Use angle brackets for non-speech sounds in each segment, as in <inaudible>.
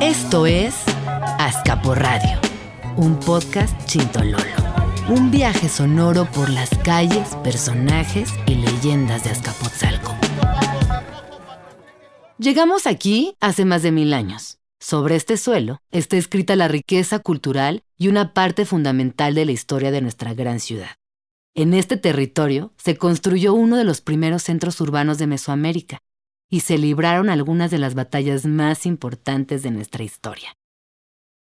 Esto es Azcapo Radio, un podcast chintololo. Un viaje sonoro por las calles, personajes y leyendas de Azcapotzalco. Llegamos aquí hace más de mil años. Sobre este suelo está escrita la riqueza cultural y una parte fundamental de la historia de nuestra gran ciudad. En este territorio se construyó uno de los primeros centros urbanos de Mesoamérica y se libraron algunas de las batallas más importantes de nuestra historia.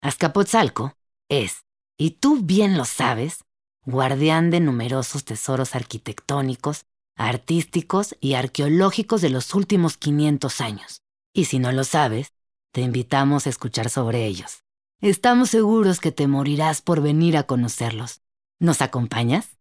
Azcapotzalco es, y tú bien lo sabes, guardián de numerosos tesoros arquitectónicos, artísticos y arqueológicos de los últimos 500 años. Y si no lo sabes, te invitamos a escuchar sobre ellos. Estamos seguros que te morirás por venir a conocerlos. ¿Nos acompañas?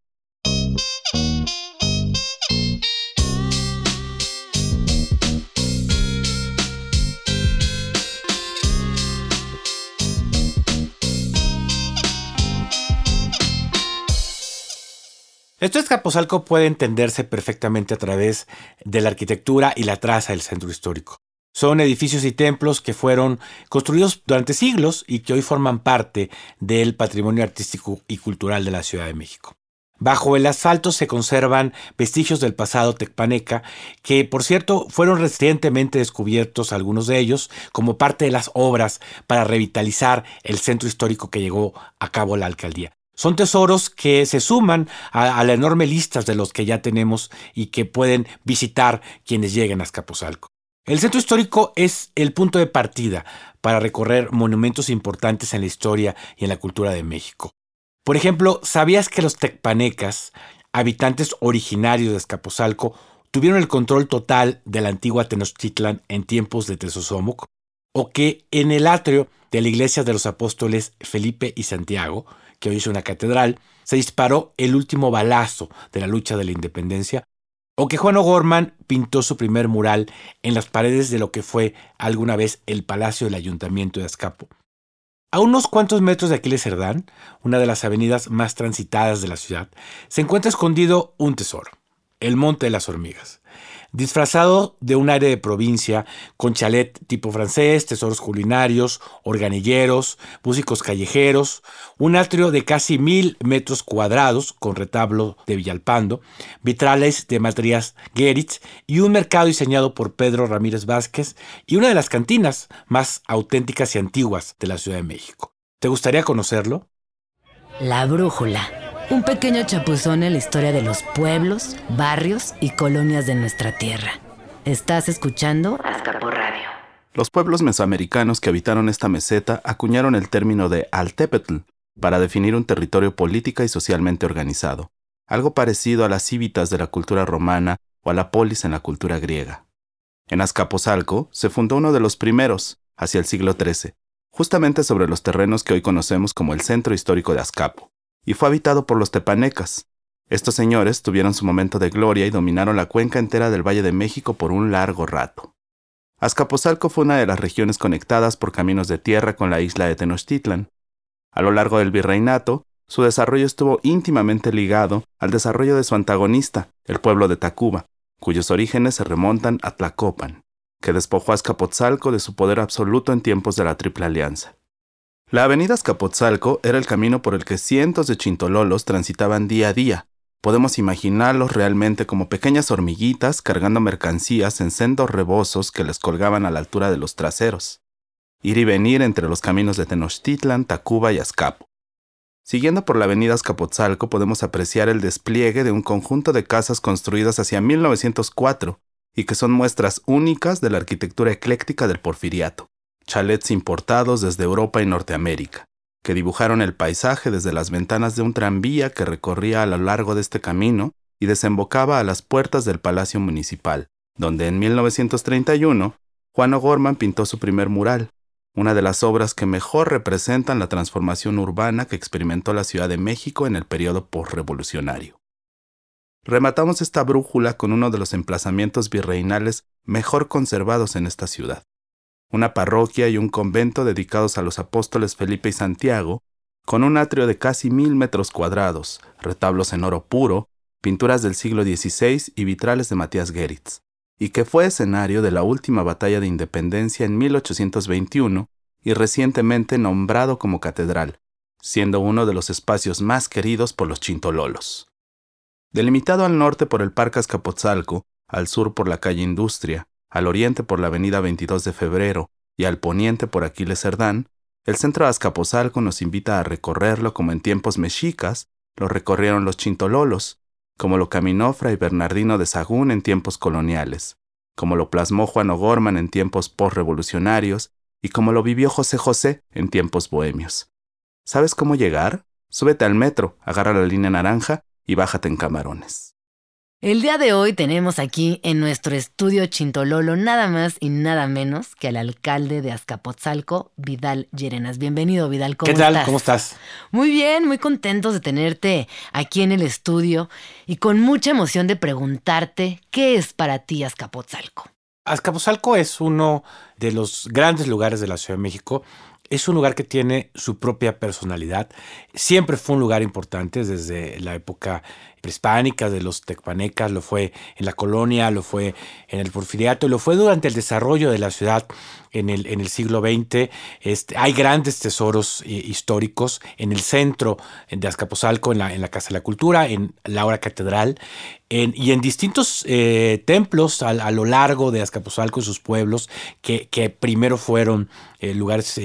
Esto Escaposalco puede entenderse perfectamente a través de la arquitectura y la traza del centro histórico. Son edificios y templos que fueron construidos durante siglos y que hoy forman parte del patrimonio artístico y cultural de la Ciudad de México. Bajo el asfalto se conservan vestigios del pasado tecpaneca, que por cierto fueron recientemente descubiertos algunos de ellos como parte de las obras para revitalizar el centro histórico que llegó a cabo la alcaldía. Son tesoros que se suman a, la enorme lista de los que ya tenemos y que pueden visitar quienes lleguen a Escaposalco. El centro histórico es el punto de partida para recorrer monumentos importantes en la historia y en la cultura de México. Por ejemplo, ¿sabías que los tecpanecas, habitantes originarios de Escaposalco, tuvieron el control total de la antigua Tenochtitlan en tiempos de Tezosomoc? ¿O que en el atrio de la iglesia de los apóstoles Felipe y Santiago, que hoy es una catedral, se disparó el último balazo de la lucha de la independencia o que Juan O'Gorman pintó su primer mural en las paredes de lo que fue alguna vez el Palacio del Ayuntamiento de Azcapo. A unos cuantos metros de Aquiles Cerdán, una de las avenidas más transitadas de la ciudad, se encuentra escondido un tesoro, el Monte de las Hormigas disfrazado de un área de provincia con chalet tipo francés, tesoros culinarios, organilleros, músicos callejeros, un atrio de casi mil metros cuadrados con retablo de Villalpando, vitrales de Matrías Geritz y un mercado diseñado por Pedro Ramírez Vázquez y una de las cantinas más auténticas y antiguas de la Ciudad de México. ¿Te gustaría conocerlo? La brújula un pequeño chapuzón en la historia de los pueblos, barrios y colonias de nuestra tierra. Estás escuchando Azcapo Radio. Los pueblos mesoamericanos que habitaron esta meseta acuñaron el término de Altepetl para definir un territorio política y socialmente organizado, algo parecido a las cívitas de la cultura romana o a la polis en la cultura griega. En Azcapotzalco se fundó uno de los primeros, hacia el siglo XIII, justamente sobre los terrenos que hoy conocemos como el centro histórico de Azcapo y fue habitado por los tepanecas. Estos señores tuvieron su momento de gloria y dominaron la cuenca entera del Valle de México por un largo rato. Azcapotzalco fue una de las regiones conectadas por caminos de tierra con la isla de Tenochtitlan. A lo largo del virreinato, su desarrollo estuvo íntimamente ligado al desarrollo de su antagonista, el pueblo de Tacuba, cuyos orígenes se remontan a Tlacopan, que despojó a Azcapotzalco de su poder absoluto en tiempos de la Triple Alianza. La avenida Escapotzalco era el camino por el que cientos de chintololos transitaban día a día. Podemos imaginarlos realmente como pequeñas hormiguitas cargando mercancías en sendos rebosos que les colgaban a la altura de los traseros. Ir y venir entre los caminos de Tenochtitlan, Tacuba y Azcapo. Siguiendo por la avenida Escapotzalco podemos apreciar el despliegue de un conjunto de casas construidas hacia 1904 y que son muestras únicas de la arquitectura ecléctica del porfiriato chalets importados desde Europa y Norteamérica, que dibujaron el paisaje desde las ventanas de un tranvía que recorría a lo largo de este camino y desembocaba a las puertas del Palacio Municipal, donde en 1931 Juan O'Gorman pintó su primer mural, una de las obras que mejor representan la transformación urbana que experimentó la Ciudad de México en el periodo postrevolucionario. Rematamos esta brújula con uno de los emplazamientos virreinales mejor conservados en esta ciudad, una parroquia y un convento dedicados a los apóstoles Felipe y Santiago, con un atrio de casi mil metros cuadrados, retablos en oro puro, pinturas del siglo XVI y vitrales de Matías Geritz, y que fue escenario de la última batalla de independencia en 1821 y recientemente nombrado como catedral, siendo uno de los espacios más queridos por los chintololos. Delimitado al norte por el Parque Azcapotzalco, al sur por la calle Industria, al oriente por la avenida 22 de Febrero y al poniente por Aquiles Cerdán, el centro de Azcapotzalco nos invita a recorrerlo como en tiempos mexicas lo recorrieron los chintololos, como lo caminó Fray Bernardino de Sagún en tiempos coloniales, como lo plasmó Juan O'Gorman en tiempos postrevolucionarios y como lo vivió José José en tiempos bohemios. ¿Sabes cómo llegar? Súbete al metro, agarra la línea naranja y bájate en camarones. El día de hoy tenemos aquí en nuestro estudio Chintololo nada más y nada menos que al alcalde de Azcapotzalco, Vidal Llerenas. Bienvenido, Vidal. ¿Cómo ¿Qué tal? ¿Cómo estás? Muy bien, muy contentos de tenerte aquí en el estudio y con mucha emoción de preguntarte qué es para ti Azcapotzalco. Azcapotzalco es uno de los grandes lugares de la Ciudad de México es un lugar que tiene su propia personalidad. Siempre fue un lugar importante desde la época prehispánica de los tecpanecas, lo fue en la colonia, lo fue en el porfiriato, lo fue durante el desarrollo de la ciudad en el, en el siglo XX. Este, hay grandes tesoros eh, históricos en el centro de Azcapotzalco, en la, en la Casa de la Cultura, en la Hora Catedral, y en distintos eh, templos a, lo largo de Azcapotzalco y sus pueblos, que, que primero fueron eh, lugares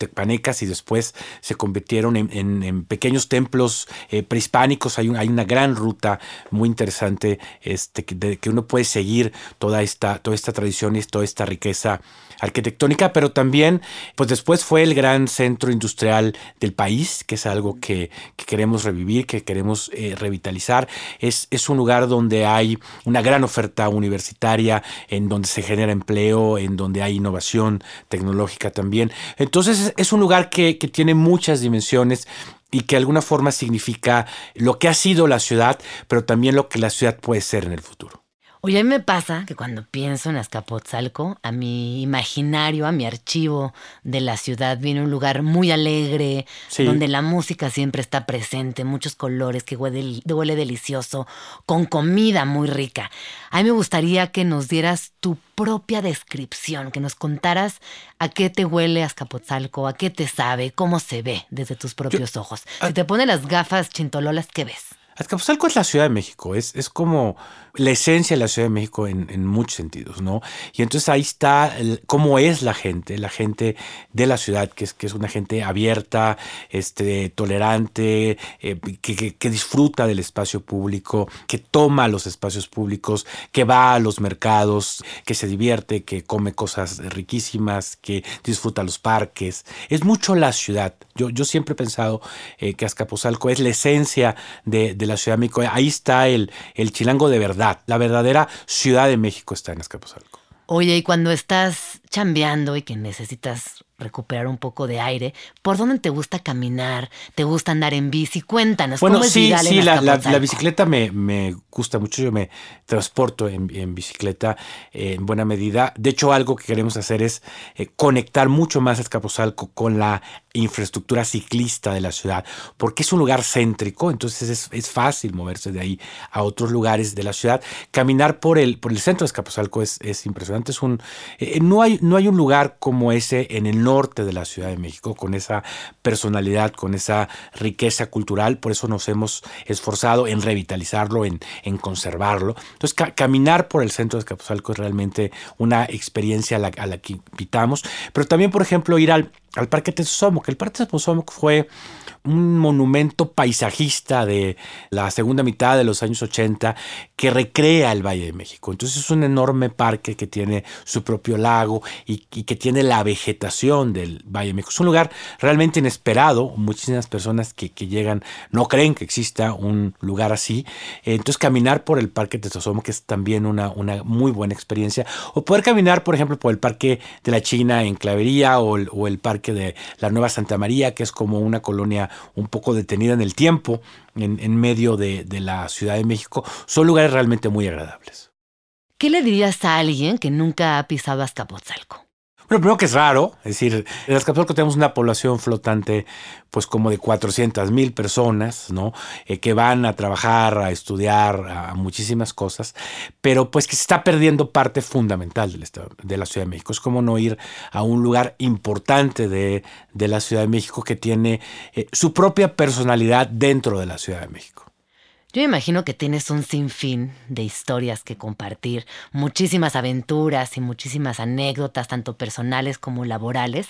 tecpanecas y después se convirtieron en, pequeños templos eh, prehispánicos. Hay, una gran ruta muy interesante este, que, que uno puede seguir toda esta, toda esta tradición y toda esta riqueza arquitectónica, pero también, pues después fue el gran centro industrial del país, que es algo que, queremos revivir, que queremos eh, revitalizar. Es, es un lugar donde hay una gran oferta universitaria, en donde se genera empleo, en donde hay innovación tecnológica también. Entonces es un lugar que, que tiene muchas dimensiones y que de alguna forma significa lo que ha sido la ciudad, pero también lo que la ciudad puede ser en el futuro. Oye, a mí me pasa que cuando pienso en Azcapotzalco, a mi imaginario, a mi archivo de la ciudad, viene un lugar muy alegre, donde la música siempre está presente, muchos colores, que huele, huele delicioso, con comida muy rica. A mí me gustaría que nos dieras tu propia descripción, que nos contaras a qué te huele Azcapotzalco, a qué te sabe, cómo se ve desde tus propios ojos. Si te pones las gafas chintololas, ¿qué ves? Azcapotzalco es la Ciudad de México, es, es como la esencia de la Ciudad de México en, muchos sentidos, ¿no? Y entonces ahí está cómo es la gente, la gente de la ciudad, que es, que es una gente abierta, este, tolerante, eh, que, que, disfruta del espacio público, que toma los espacios públicos, que va a los mercados, que se divierte, que come cosas riquísimas, que disfruta los parques. Es mucho la ciudad. Yo, yo siempre he pensado eh, que Azcapotzalco es la esencia de, de la Ciudad de México. Ahí está el, el chilango de verdad. La verdadera Ciudad de México está en Azcapotzalco. Oye, y cuando estás chambeando y que necesitas recuperar un poco de aire. ¿Por dónde te gusta caminar? ¿Te gusta andar en bici? Cuéntanos. Bueno, sí, sí, la, la, bicicleta me, me, gusta mucho. Yo me transporto en, en, bicicleta en buena medida. De hecho, algo que queremos hacer es eh, conectar mucho más a Escapozalco con la infraestructura ciclista de la ciudad, porque es un lugar céntrico, entonces es, es fácil moverse de ahí a otros lugares de la ciudad. Caminar por el, por el centro de Escapozalco es, es impresionante. Es un, eh, no, hay, no hay un lugar como ese en el norte norte de la Ciudad de México, con esa personalidad, con esa riqueza cultural. Por eso nos hemos esforzado en revitalizarlo, en, en conservarlo. Entonces, caminar por el centro de Escapuzalco es realmente una experiencia a la, a la que invitamos. Pero también, por ejemplo, ir al al Parque Tesosomoc. El Parque Tesosomoc fue un monumento paisajista de la segunda mitad de los años 80 que recrea el Valle de México. Entonces es un enorme parque que tiene su propio lago y, que tiene la vegetación del Valle de México. Es un lugar realmente inesperado. Muchísimas personas que, llegan no creen que exista un lugar así. Entonces caminar por el Parque Tesosomoc es también una, una muy buena experiencia. O poder caminar, por ejemplo, por el Parque de la China en Clavería o o el Parque de la Nueva Santa María, que es como una colonia un poco detenida en el tiempo, en, medio de, de la Ciudad de México, son lugares realmente muy agradables. ¿Qué le dirías a alguien que nunca ha pisado Azcapotzalco? Bueno, primero que es raro, es decir, en Azcapotzalco tenemos una población flotante pues como de 400 mil personas, ¿no? Eh, que van a trabajar, a estudiar, a muchísimas cosas, pero pues que se está perdiendo parte fundamental del estado, de la Ciudad de México. Es como no ir a un lugar importante de, de la Ciudad de México que tiene eh, su propia personalidad dentro de la Ciudad de México. Yo imagino que tienes un sinfín de historias que compartir, muchísimas aventuras y muchísimas anécdotas, tanto personales como laborales,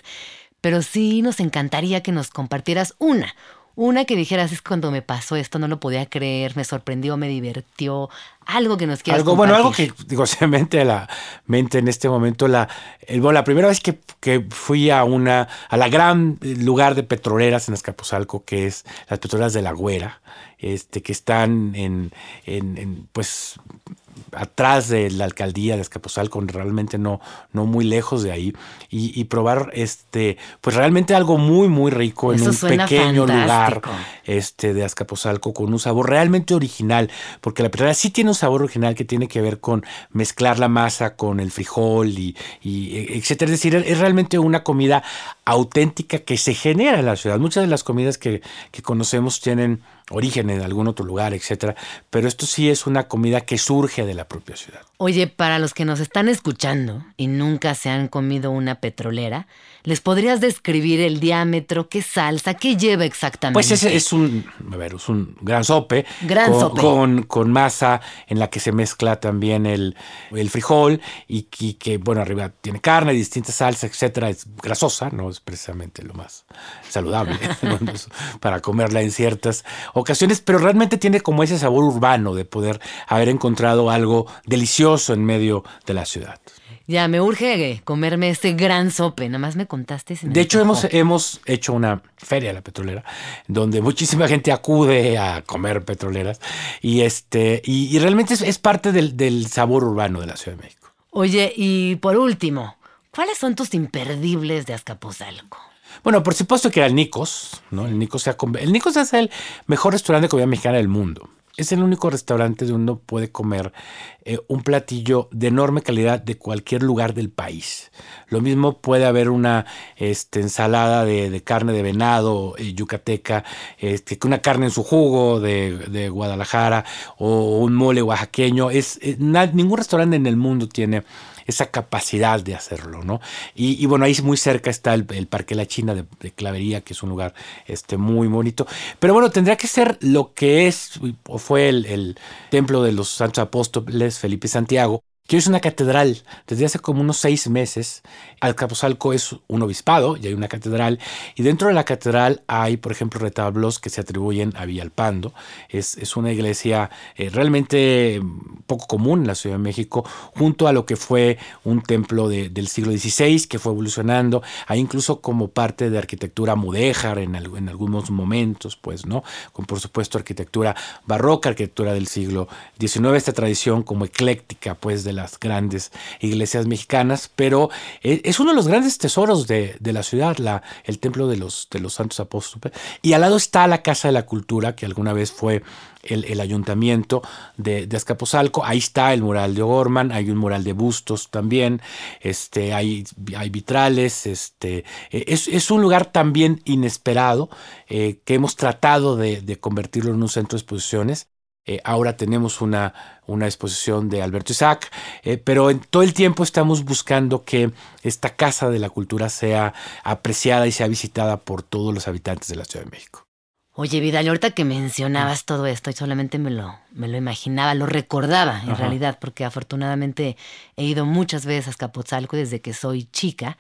pero sí nos encantaría que nos compartieras una, una que dijeras, es cuando me pasó esto, no lo podía creer, me sorprendió, me divirtió, algo que nos quieras algo, Bueno, algo que, digo, <laughs> se mente a la mente en este momento, la, el, bueno, la primera vez que, que, fui a una, a la gran lugar de petroleras en Escapuzalco, que es las petroleras de la Güera, este, que están en, en, en pues atrás de la alcaldía de Escaposalco, realmente no, no muy lejos de ahí, y, probar este, pues realmente algo muy, muy rico en un pequeño lugar este, de Azcapotzalco con un sabor realmente original, porque la petrolera sí tiene un sabor original que tiene que ver con mezclar la masa con el frijol y, y etcétera. Es decir, es realmente una comida auténtica que se genera en la ciudad. Muchas de las comidas que, que conocemos tienen origen en algún otro lugar, etcétera. Pero esto sí es una comida que surge de la propia ciudad. Oye, para los que nos están escuchando y nunca se han comido una petrolera, ¿les podrías describir el diámetro, qué salsa, qué lleva exactamente? Pues ese es un, a ver, es un gran sope. Gran con, sope. Con, masa en la que se mezcla también el, el frijol y, y, que, bueno, arriba tiene carne, distintas salsas, etcétera. Es grasosa, no es precisamente lo más saludable <laughs> para comerla en ciertas ocasiones, pero realmente tiene como ese sabor urbano de poder haber encontrado algo delicioso en medio de la ciudad. Ya, me urge comerme este gran sope. Nada más me contaste. de hecho, hemos, hemos hecho una feria la petrolera, donde muchísima gente acude a comer petroleras. Y, este, y, realmente es, parte del, del, sabor urbano de la Ciudad de México. Oye, y por último, ¿cuáles son tus imperdibles de Azcapotzalco? Bueno, por supuesto que el Nicos, ¿no? El Nicos, el Nicos es el mejor restaurante de comida mexicana del mundo. Es el único restaurante donde uno puede comer eh, un platillo de enorme calidad de cualquier lugar del país. Lo mismo puede haber una este, ensalada de, carne de venado eh, yucateca, este, una carne en su jugo de, Guadalajara o un mole oaxaqueño. Es, eh, ningún restaurante en el mundo tiene esa capacidad de hacerlo, ¿no? Y, bueno, ahí muy cerca está el, Parque La China de, Clavería, que es un lugar este, muy bonito. Pero bueno, tendría que ser lo que es o fue el, el templo de los santos apóstoles Felipe Santiago, que es una catedral. Desde hace como unos seis meses, Alcapozalco es un obispado y hay una catedral. Y dentro de la catedral hay, por ejemplo, retablos que se atribuyen a Villalpando. Es, es una iglesia eh, realmente poco común en la Ciudad de México, junto a lo que fue un templo del siglo XVI que fue evolucionando. Hay incluso como parte de arquitectura mudéjar en, en algunos momentos, pues, ¿no? Con, por supuesto, arquitectura barroca, arquitectura del siglo XIX, esta tradición como ecléctica, pues, de la las grandes iglesias mexicanas, pero e, es uno de los grandes tesoros de, la ciudad, el templo de los, santos apóstoles. Y al lado está la Casa de la Cultura, que alguna vez fue el, ayuntamiento de, de, Azcapotzalco. Ahí está el mural de O'Gorman, hay un mural de bustos también, este, hay, vitrales. Este, e, es, un lugar también inesperado eh, que hemos tratado de convertirlo en un centro de exposiciones. Eh, ahora tenemos una, una, exposición de Alberto Isaac, eh, pero en todo el tiempo estamos buscando que esta Casa de la Cultura sea apreciada y sea visitada por todos los habitantes de la Ciudad de México. Oye, Vidal, ahorita que mencionabas todo esto, y solamente me lo, me lo imaginaba, lo recordaba en realidad, porque afortunadamente he ido muchas veces a Escapotzalco desde que soy chica,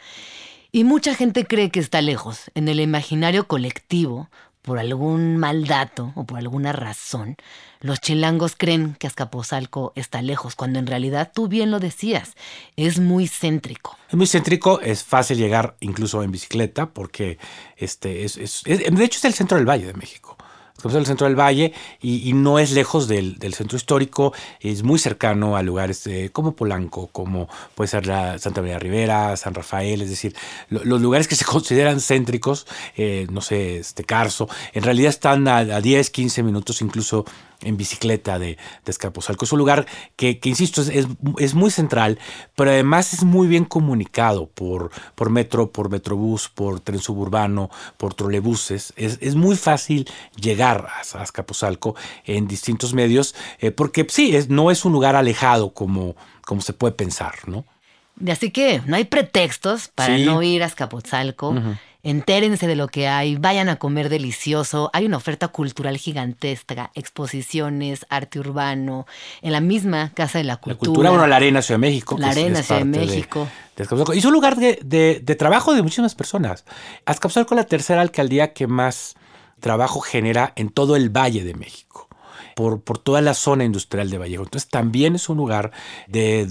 y mucha gente cree que está lejos. En el imaginario colectivo, por algún mal dato o por alguna razón, los chilangos creen que Azcapotzalco está lejos, cuando en realidad tú bien lo decías, es muy céntrico. Es muy céntrico, es fácil llegar incluso en bicicleta, porque este es, de hecho es el centro del Valle de México es el centro del valle y, no es lejos del, centro histórico, es muy cercano a lugares como Polanco, como puede ser la Santa María Rivera, San Rafael, es decir, los lugares que se consideran céntricos, eh, no sé, este Carso, en realidad están a, 10, 15 minutos incluso en bicicleta de, de Escaposalco. Es un lugar que, que insisto, es, es, muy central, pero además es muy bien comunicado por, por metro, por metrobús, por tren suburbano, por trolebuses. Es, es muy fácil llegar a, a Escaposalco en distintos medios, eh, porque sí, es, no es un lugar alejado como, como se puede pensar, ¿no? Así que no hay pretextos para no ir a Escapotzalco. Entérense de lo que hay, vayan a comer delicioso. Hay una oferta cultural gigantesca, exposiciones, arte urbano, en la misma Casa de la Cultura. La cultura, bueno, la Arena Ciudad de México. La Arena Ciudad de México. y es un lugar de, de, trabajo de muchísimas personas. Azcapotzalco es la tercera alcaldía que más trabajo genera en todo el Valle de México por, por toda la zona industrial de Vallejo. Entonces también es un lugar de,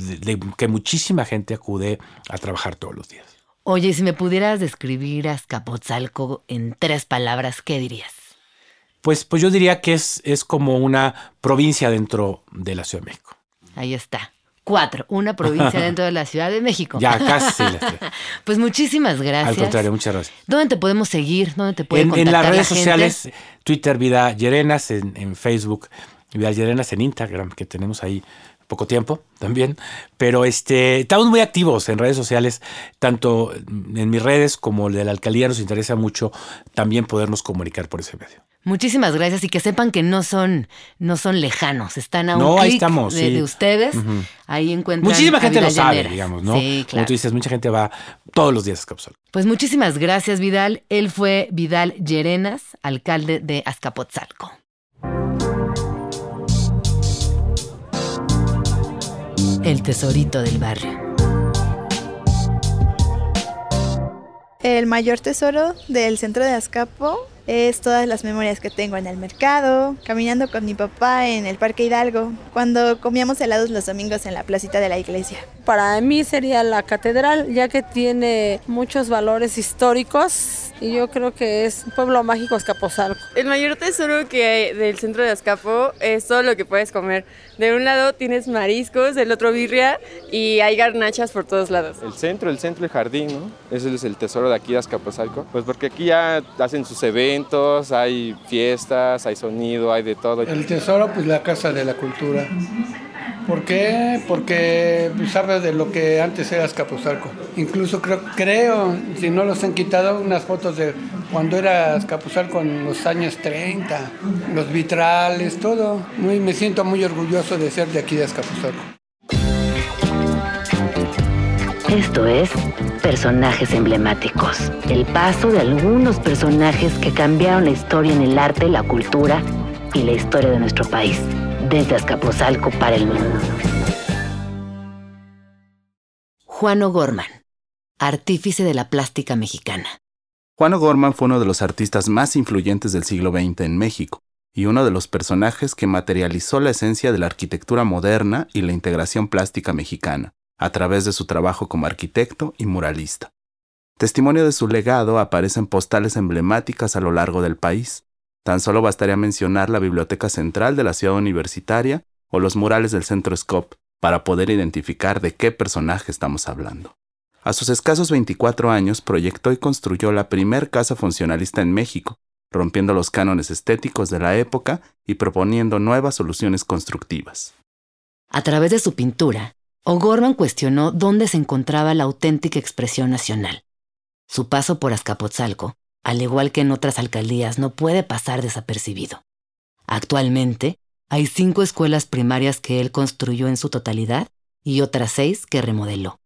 que muchísima gente acude a trabajar todos los días. Oye, si me pudieras describir a Azcapotzalco en tres palabras, ¿qué dirías? Pues, pues yo diría que es, es como una provincia dentro de la Ciudad de México. Ahí está. Cuatro, una provincia <laughs> dentro de la Ciudad de México. Ya, casi. <laughs> pues muchísimas gracias. Al contrario, muchas gracias. ¿Dónde te podemos seguir? ¿Dónde te pueden en, En las redes sociales, Twitter Vida Llerenas, en, en Facebook Vida Llerenas, en Instagram, que tenemos ahí poco tiempo también, pero este, estamos muy activos en redes sociales, tanto en mis redes como de la alcaldía nos interesa mucho también podernos comunicar por ese medio. Muchísimas gracias y que sepan que no son, no son lejanos, están a un no, ahí estamos, de, ustedes. Ahí encuentran. Muchísima gente lo sabe, digamos, ¿no? Sí, claro. Como tú dices, mucha gente va todos los días a Azcapotzalco. Pues muchísimas gracias, Vidal. Él fue Vidal Llerenas, alcalde de Azcapotzalco. El tesorito del barrio. El mayor tesoro del centro de Azcapo es todas las memorias que tengo en el mercado, caminando con mi papá en el Parque Hidalgo, cuando comíamos helados los domingos en la placita de la iglesia. Para mí sería la catedral, ya que tiene muchos valores históricos y yo creo que es un pueblo mágico Azcapotzalco. El mayor tesoro que hay del centro de Azcapo es todo lo que puedes comer. De un lado tienes mariscos, del otro birria y hay garnachas por todos lados. El centro, el centro, el jardín, ¿no? Ese es el tesoro de aquí de Azcapotzalco. Pues porque aquí ya hacen sus eventos, hay fiestas, hay sonido, hay de todo. El tesoro, pues la Casa de la Cultura. ¿Por qué? Porque sabe de lo que antes era Escapuzalco. Incluso creo, creo, si no los han quitado, unas fotos de cuando era Escapuzalco en los años 30, los vitrales, todo. Muy, me siento muy orgulloso de ser de aquí de Escapuzalco. Esto es Personajes emblemáticos. El paso de algunos personajes que cambiaron la historia en el arte, la cultura y la historia de nuestro país desde Azcapotzalco para el mundo. Juan O'Gorman, artífice de la plástica mexicana. Juan O'Gorman fue uno de los artistas más influyentes del siglo XX en México y uno de los personajes que materializó la esencia de la arquitectura moderna y la integración plástica mexicana, a través de su trabajo como arquitecto y muralista. Testimonio de su legado aparecen postales emblemáticas a lo largo del país, Tan solo bastaría mencionar la Biblioteca Central de la Ciudad Universitaria o los murales del Centro Scop para poder identificar de qué personaje estamos hablando. A sus escasos 24 años proyectó y construyó la primer casa funcionalista en México, rompiendo los cánones estéticos de la época y proponiendo nuevas soluciones constructivas. A través de su pintura, O'Gorman cuestionó dónde se encontraba la auténtica expresión nacional. Su paso por Azcapotzalco al igual que en otras alcaldías, no puede pasar desapercibido. Actualmente, hay cinco escuelas primarias que él construyó en su totalidad y otras seis que remodeló.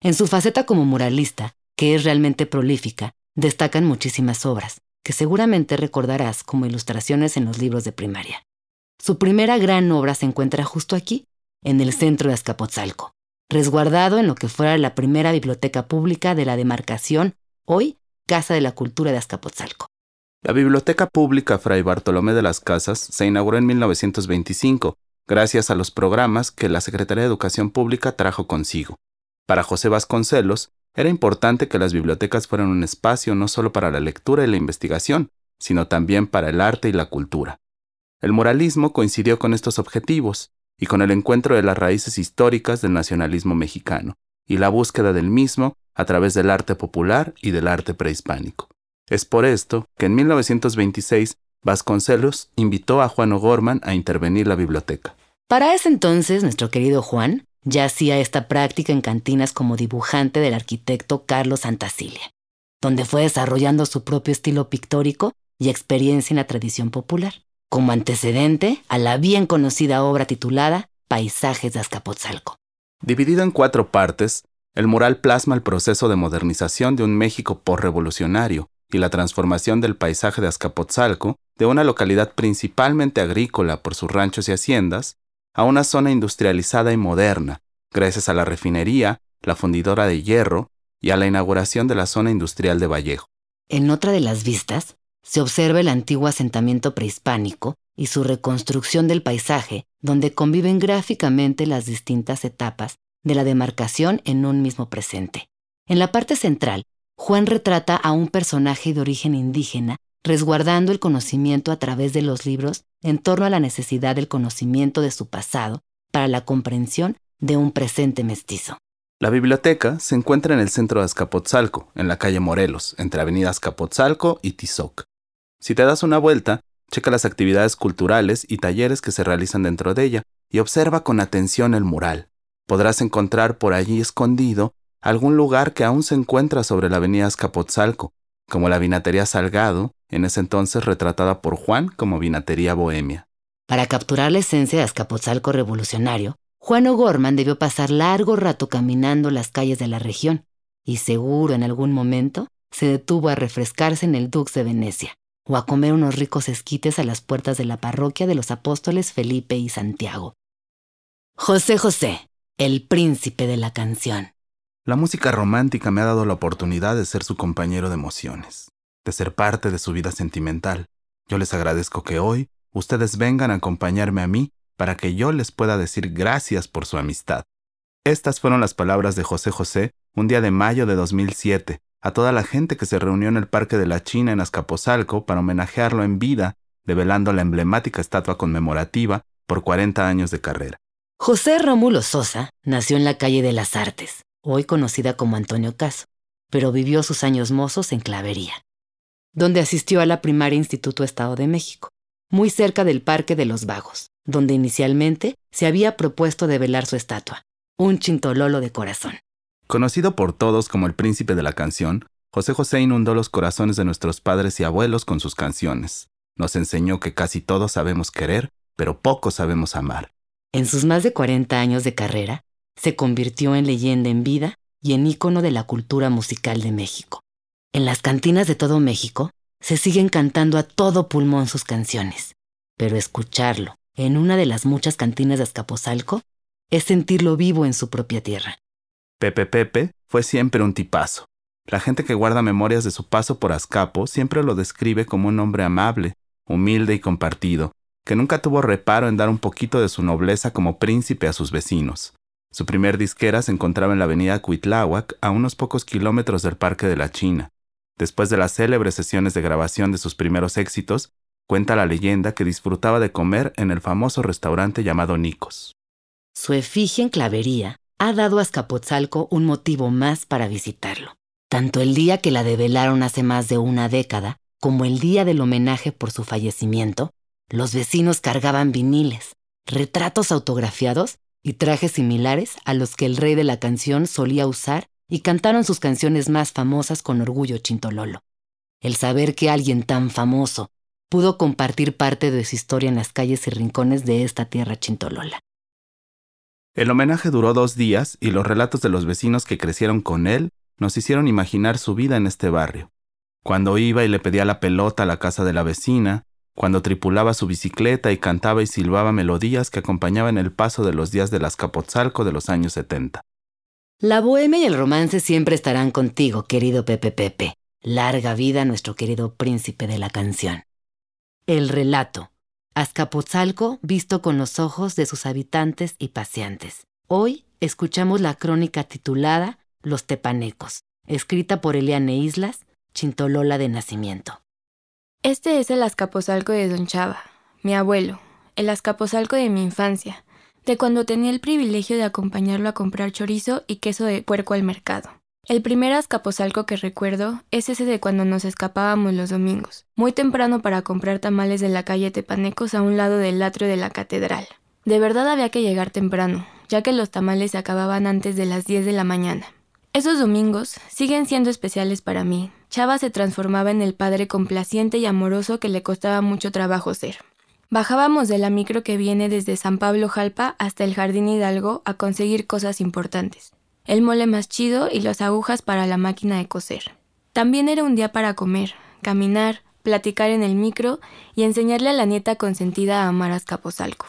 En su faceta como muralista, que es realmente prolífica, destacan muchísimas obras, que seguramente recordarás como ilustraciones en los libros de primaria. Su primera gran obra se encuentra justo aquí, en el centro de Azcapotzalco, resguardado en lo que fuera la primera biblioteca pública de la demarcación, hoy Casa de la Cultura de Azcapotzalco. La Biblioteca Pública Fray Bartolomé de las Casas se inauguró en 1925, gracias a los programas que la Secretaría de Educación Pública trajo consigo. Para José Vasconcelos, era importante que las bibliotecas fueran un espacio no solo para la lectura y la investigación, sino también para el arte y la cultura. El moralismo coincidió con estos objetivos y con el encuentro de las raíces históricas del nacionalismo mexicano y la búsqueda del mismo a través del arte popular y del arte prehispánico. Es por esto que en 1926 Vasconcelos invitó a Juan O'Gorman a intervenir la biblioteca. Para ese entonces, nuestro querido Juan ya hacía esta práctica en cantinas como dibujante del arquitecto Carlos Santacilia, donde fue desarrollando su propio estilo pictórico y experiencia en la tradición popular, como antecedente a la bien conocida obra titulada Paisajes de Azcapotzalco. Dividido en cuatro partes, el mural plasma el proceso de modernización de un México revolucionario y la transformación del paisaje de Azcapotzalco de una localidad principalmente agrícola por sus ranchos y haciendas a una zona industrializada y moderna, gracias a la refinería, la fundidora de hierro y a la inauguración de la zona industrial de Vallejo. En otra de las vistas, se observa el antiguo asentamiento prehispánico y su reconstrucción del paisaje, donde conviven gráficamente las distintas etapas de la demarcación en un mismo presente. En la parte central, Juan retrata a un personaje de origen indígena resguardando el conocimiento a través de los libros en torno a la necesidad del conocimiento de su pasado para la comprensión de un presente mestizo. La biblioteca se encuentra en el centro de Azcapotzalco, en la calle Morelos, entre Avenida Azcapotzalco y Tizoc. Si te das una vuelta, checa las actividades culturales y talleres que se realizan dentro de ella y observa con atención el mural. Podrás encontrar por allí escondido algún lugar que aún se encuentra sobre la avenida Azcapotzalco, como la vinatería Salgado, en ese entonces retratada por Juan como vinatería bohemia. Para capturar la esencia de Azcapotzalco revolucionario, Juan O'Gorman debió pasar largo rato caminando las calles de la región, y seguro en algún momento se detuvo a refrescarse en el Dux de Venecia, o a comer unos ricos esquites a las puertas de la parroquia de los apóstoles Felipe y Santiago. José José, el príncipe de la canción. La música romántica me ha dado la oportunidad de ser su compañero de emociones, de ser parte de su vida sentimental. Yo les agradezco que hoy ustedes vengan a acompañarme a mí para que yo les pueda decir gracias por su amistad. Estas fueron las palabras de José José un día de mayo de 2007 a toda la gente que se reunió en el Parque de la China en Azcapotzalco para homenajearlo en vida, develando la emblemática estatua conmemorativa por 40 años de carrera. José Rómulo Sosa nació en la calle de las Artes, hoy conocida como Antonio Caso, pero vivió sus años mozos en Clavería, donde asistió a la primaria Instituto Estado de México, muy cerca del Parque de los Vagos, donde inicialmente se había propuesto develar su estatua, un chintololo de corazón. Conocido por todos como el príncipe de la canción, José José inundó los corazones de nuestros padres y abuelos con sus canciones. Nos enseñó que casi todos sabemos querer, pero poco sabemos amar. En sus más de 40 años de carrera, se convirtió en leyenda en vida y en ícono de la cultura musical de México. En las cantinas de todo México se siguen cantando a todo pulmón sus canciones, pero escucharlo en una de las muchas cantinas de Azcapotzalco es sentirlo vivo en su propia tierra. Pepe Pepe fue siempre un tipazo. La gente que guarda memorias de su paso por Azcapo siempre lo describe como un hombre amable, humilde y compartido, que nunca tuvo reparo en dar un poquito de su nobleza como príncipe a sus vecinos. Su primer disquera se encontraba en la avenida Cuitláhuac, a unos pocos kilómetros del Parque de la China. Después de las célebres sesiones de grabación de sus primeros éxitos, cuenta la leyenda que disfrutaba de comer en el famoso restaurante llamado Nicos. Su efigie en clavería ha dado a Azcapotzalco un motivo más para visitarlo. Tanto el día que la develaron hace más de una década, como el día del homenaje por su fallecimiento, los vecinos cargaban viniles, retratos autografiados y trajes similares a los que el rey de la canción solía usar y cantaron sus canciones más famosas con orgullo chintololo. El saber que alguien tan famoso pudo compartir parte de su historia en las calles y rincones de esta tierra chintolola. El homenaje duró dos días y los relatos de los vecinos que crecieron con él nos hicieron imaginar su vida en este barrio. Cuando iba y le pedía la pelota a la casa de la vecina, cuando tripulaba su bicicleta y cantaba y silbaba melodías que acompañaban el paso de los días del Azcapotzalco de los años 70. La bohemia y el romance siempre estarán contigo, querido Pepe Pepe. Larga vida nuestro querido príncipe de la canción. El relato. Azcapotzalco visto con los ojos de sus habitantes y paseantes. Hoy escuchamos la crónica titulada Los Tepanecos, escrita por Eliane Islas, Chintolola de nacimiento. Este es el Azcapotzalco de Don Chava, mi abuelo, el Azcapotzalco de mi infancia, de cuando tenía el privilegio de acompañarlo a comprar chorizo y queso de puerco al mercado. El primer Azcapotzalco que recuerdo es ese de cuando nos escapábamos los domingos, muy temprano para comprar tamales de la calle Tepanecos a un lado del atrio de la catedral. De verdad había que llegar temprano, ya que los tamales se acababan antes de las 10 de la mañana. Esos domingos siguen siendo especiales para mí. Chava se transformaba en el padre complaciente y amoroso que le costaba mucho trabajo ser. Bajábamos de la micro que viene desde San Pablo Jalpa hasta el Jardín Hidalgo a conseguir cosas importantes el mole más chido y las agujas para la máquina de coser. También era un día para comer, caminar, platicar en el micro y enseñarle a la nieta consentida a amar a Azcapotzalco.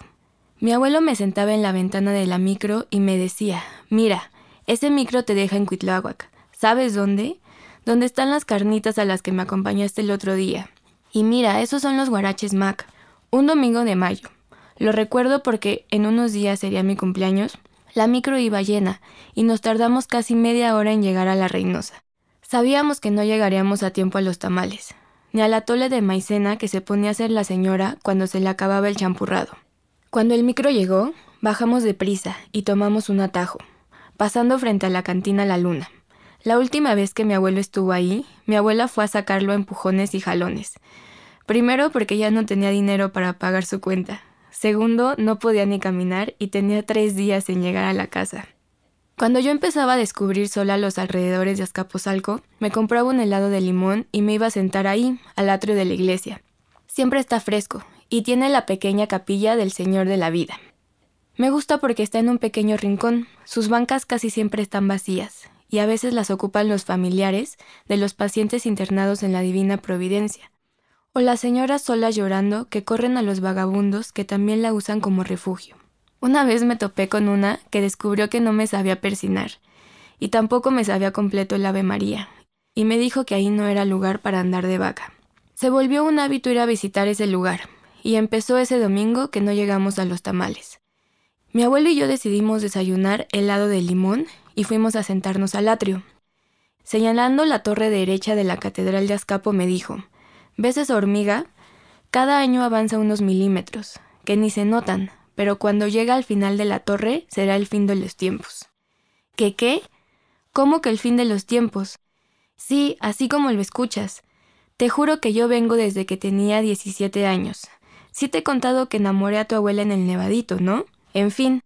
Mi abuelo me sentaba en la ventana de la micro y me decía, mira, ese micro te deja en Cuitláhuac. ¿Sabes dónde? Donde están las carnitas a las que me acompañaste el otro día. Y mira, esos son los guaraches Mac. Un domingo de mayo. Lo recuerdo porque en unos días sería mi cumpleaños la micro iba llena y nos tardamos casi media hora en llegar a la Reynosa. Sabíamos que no llegaríamos a tiempo a los tamales, ni al atole de maicena que se ponía a hacer la señora cuando se le acababa el champurrado. Cuando el micro llegó, bajamos deprisa y tomamos un atajo, pasando frente a la cantina La Luna. La última vez que mi abuelo estuvo ahí, mi abuela fue a sacarlo a empujones y jalones. Primero porque ya no tenía dinero para pagar su cuenta, Segundo, no podía ni caminar y tenía tres días en llegar a la casa. Cuando yo empezaba a descubrir sola los alrededores de Azcapotzalco, me compraba un helado de limón y me iba a sentar ahí, al atrio de la iglesia. Siempre está fresco y tiene la pequeña capilla del Señor de la Vida. Me gusta porque está en un pequeño rincón, sus bancas casi siempre están vacías, y a veces las ocupan los familiares de los pacientes internados en la Divina Providencia, o las señoras solas llorando que corren a los vagabundos que también la usan como refugio. Una vez me topé con una que descubrió que no me sabía persinar, y tampoco me sabía completo el Ave María, y me dijo que ahí no era lugar para andar de vaca. Se volvió un hábito ir a visitar ese lugar, y empezó ese domingo que no llegamos a los tamales. Mi abuelo y yo decidimos desayunar helado de limón y fuimos a sentarnos al atrio. Señalando la torre derecha de la Catedral de Azcapo me dijo, ¿Ves esa hormiga? Cada año avanza unos milímetros, que ni se notan, pero cuando llega al final de la torre será el fin de los tiempos. ¿Qué qué? ¿Cómo que el fin de los tiempos? Sí, así como lo escuchas. Te juro que yo vengo desde que tenía 17 años. Sí te he contado que enamoré a tu abuela en el Nevadito, ¿no? En fin,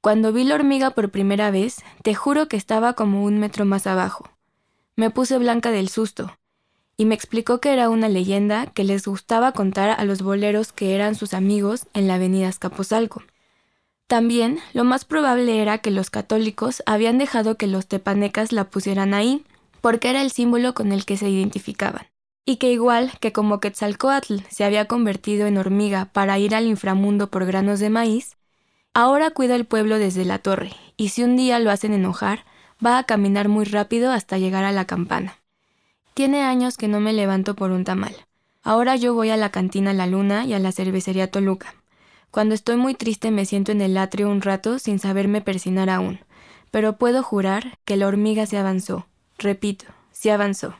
cuando vi la hormiga por primera vez, te juro que estaba como un metro más abajo. Me puse blanca del susto y me explicó que era una leyenda que les gustaba contar a los boleros que eran sus amigos en la avenida Escaposalco. También lo más probable era que los católicos habían dejado que los tepanecas la pusieran ahí, porque era el símbolo con el que se identificaban. Y que igual que como Quetzalcoatl se había convertido en hormiga para ir al inframundo por granos de maíz, ahora cuida el pueblo desde la torre, y si un día lo hacen enojar, va a caminar muy rápido hasta llegar a la campana. Tiene años que no me levanto por un tamal. Ahora yo voy a la cantina La Luna y a la cervecería Toluca. Cuando estoy muy triste me siento en el atrio un rato sin saberme persinar aún, pero puedo jurar que la hormiga se avanzó. Repito, se avanzó.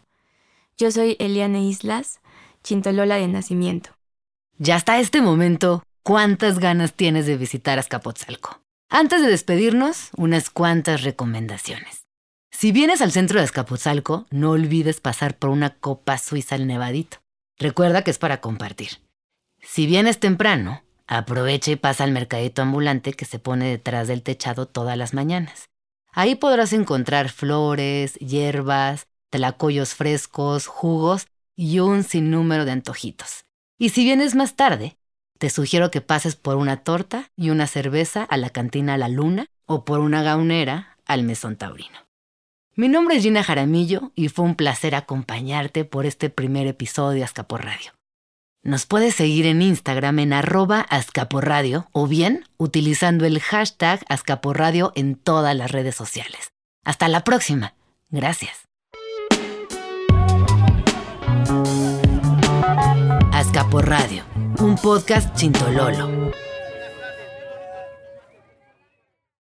Yo soy Eliane Islas, Chintolola de nacimiento. Ya hasta este momento, ¿cuántas ganas tienes de visitar Azcapotzalco? Antes de despedirnos, unas cuantas recomendaciones. Si vienes al centro de Azcapotzalco, no olvides pasar por una copa suiza al nevadito. Recuerda que es para compartir. Si vienes temprano, aprovecha y pasa al mercadito ambulante que se pone detrás del techado todas las mañanas. Ahí podrás encontrar flores, hierbas, telacoyos frescos, jugos y un sinnúmero de antojitos. Y si vienes más tarde, te sugiero que pases por una torta y una cerveza a la cantina La Luna o por una gaunera al Mesón Taurino. Mi nombre es Gina Jaramillo y fue un placer acompañarte por este primer episodio de Azcaporradio. Nos puedes seguir en Instagram en arroba azcaporradio o bien utilizando el hashtag azcaporradio en todas las redes sociales. Hasta la próxima. Gracias. Azcaporradio, un podcast chintololo.